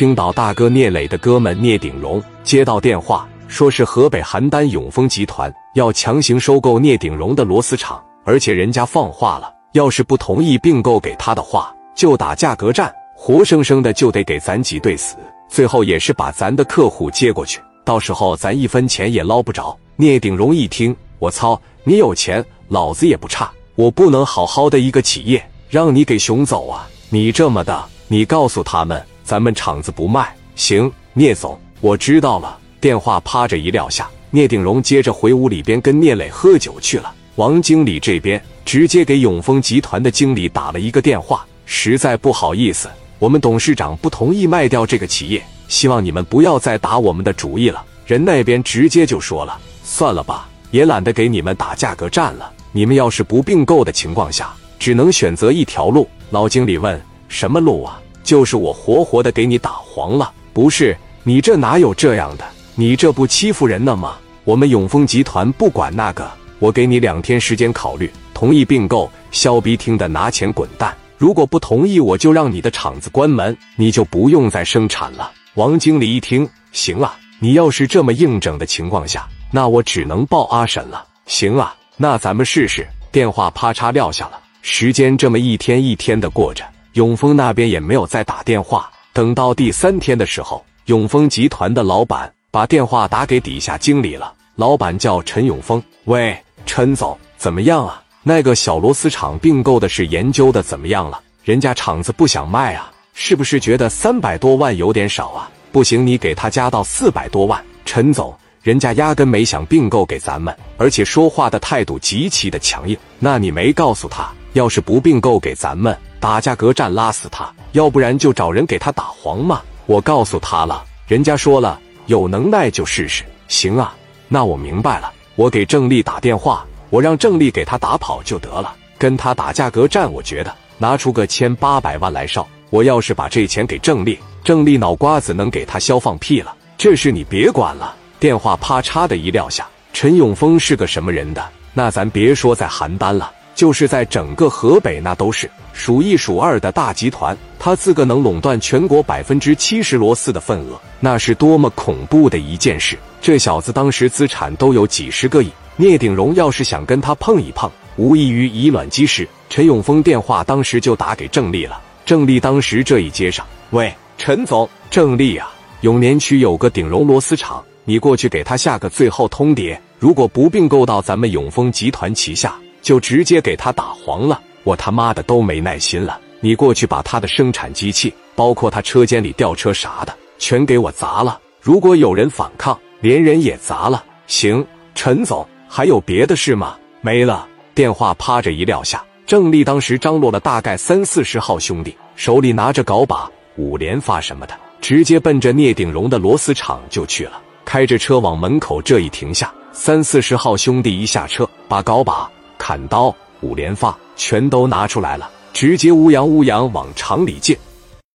青岛大哥聂磊的哥们聂鼎荣接到电话，说是河北邯郸永丰集团要强行收购聂鼎荣的螺丝厂，而且人家放话了，要是不同意并购给他的话，就打价格战，活生生的就得给咱挤兑死。最后也是把咱的客户接过去，到时候咱一分钱也捞不着。聂鼎荣一听，我操，你有钱，老子也不差，我不能好好的一个企业让你给熊走啊！你这么的，你告诉他们，咱们厂子不卖。行，聂总，我知道了。电话啪着一撂下，聂鼎荣接着回屋里边跟聂磊喝酒去了。王经理这边直接给永丰集团的经理打了一个电话，实在不好意思。我们董事长不同意卖掉这个企业，希望你们不要再打我们的主意了。人那边直接就说了，算了吧，也懒得给你们打价格战了。你们要是不并购的情况下，只能选择一条路。老经理问：什么路啊？就是我活活的给你打黄了。不是，你这哪有这样的？你这不欺负人呢吗？我们永丰集团不管那个，我给你两天时间考虑，同意并购，肖逼听的拿钱滚蛋。如果不同意，我就让你的厂子关门，你就不用再生产了。王经理一听，行啊，你要是这么硬整的情况下，那我只能报阿婶了。行啊，那咱们试试。电话啪嚓撂下了。时间这么一天一天的过着，永丰那边也没有再打电话。等到第三天的时候，永丰集团的老板把电话打给底下经理了。老板叫陈永丰，喂，陈总，怎么样啊？那个小螺丝厂并购的事研究的怎么样了？人家厂子不想卖啊，是不是觉得三百多万有点少啊？不行，你给他加到四百多万。陈总，人家压根没想并购给咱们，而且说话的态度极其的强硬。那你没告诉他，要是不并购给咱们，打价格战拉死他，要不然就找人给他打黄嘛。我告诉他了，人家说了，有能耐就试试。行啊，那我明白了，我给郑丽打电话。我让郑丽给他打跑就得了，跟他打价格战，我觉得拿出个千八百万来烧。我要是把这钱给郑丽，郑丽脑瓜子能给他削放屁了。这事你别管了。电话啪嚓的一撂下，陈永峰是个什么人的？那咱别说在邯郸了，就是在整个河北，那都是数一数二的大集团。他自个能垄断全国百分之七十螺丝的份额，那是多么恐怖的一件事！这小子当时资产都有几十个亿。聂鼎荣要是想跟他碰一碰，无异于以卵击石。陈永峰电话当时就打给郑丽了。郑丽当时这一接上，喂，陈总，郑丽啊，永年区有个鼎荣螺丝厂，你过去给他下个最后通牒，如果不并购到咱们永丰集团旗下，就直接给他打黄了。我他妈的都没耐心了，你过去把他的生产机器，包括他车间里吊车啥的，全给我砸了。如果有人反抗，连人也砸了。行，陈总。还有别的事吗？没了。电话啪着一撂下，郑丽当时张罗了大概三四十号兄弟，手里拿着镐把、五连发什么的，直接奔着聂鼎荣的螺丝厂就去了。开着车往门口这一停下，三四十号兄弟一下车，把镐把、砍刀、五连发全都拿出来了，直接乌泱乌泱往厂里进。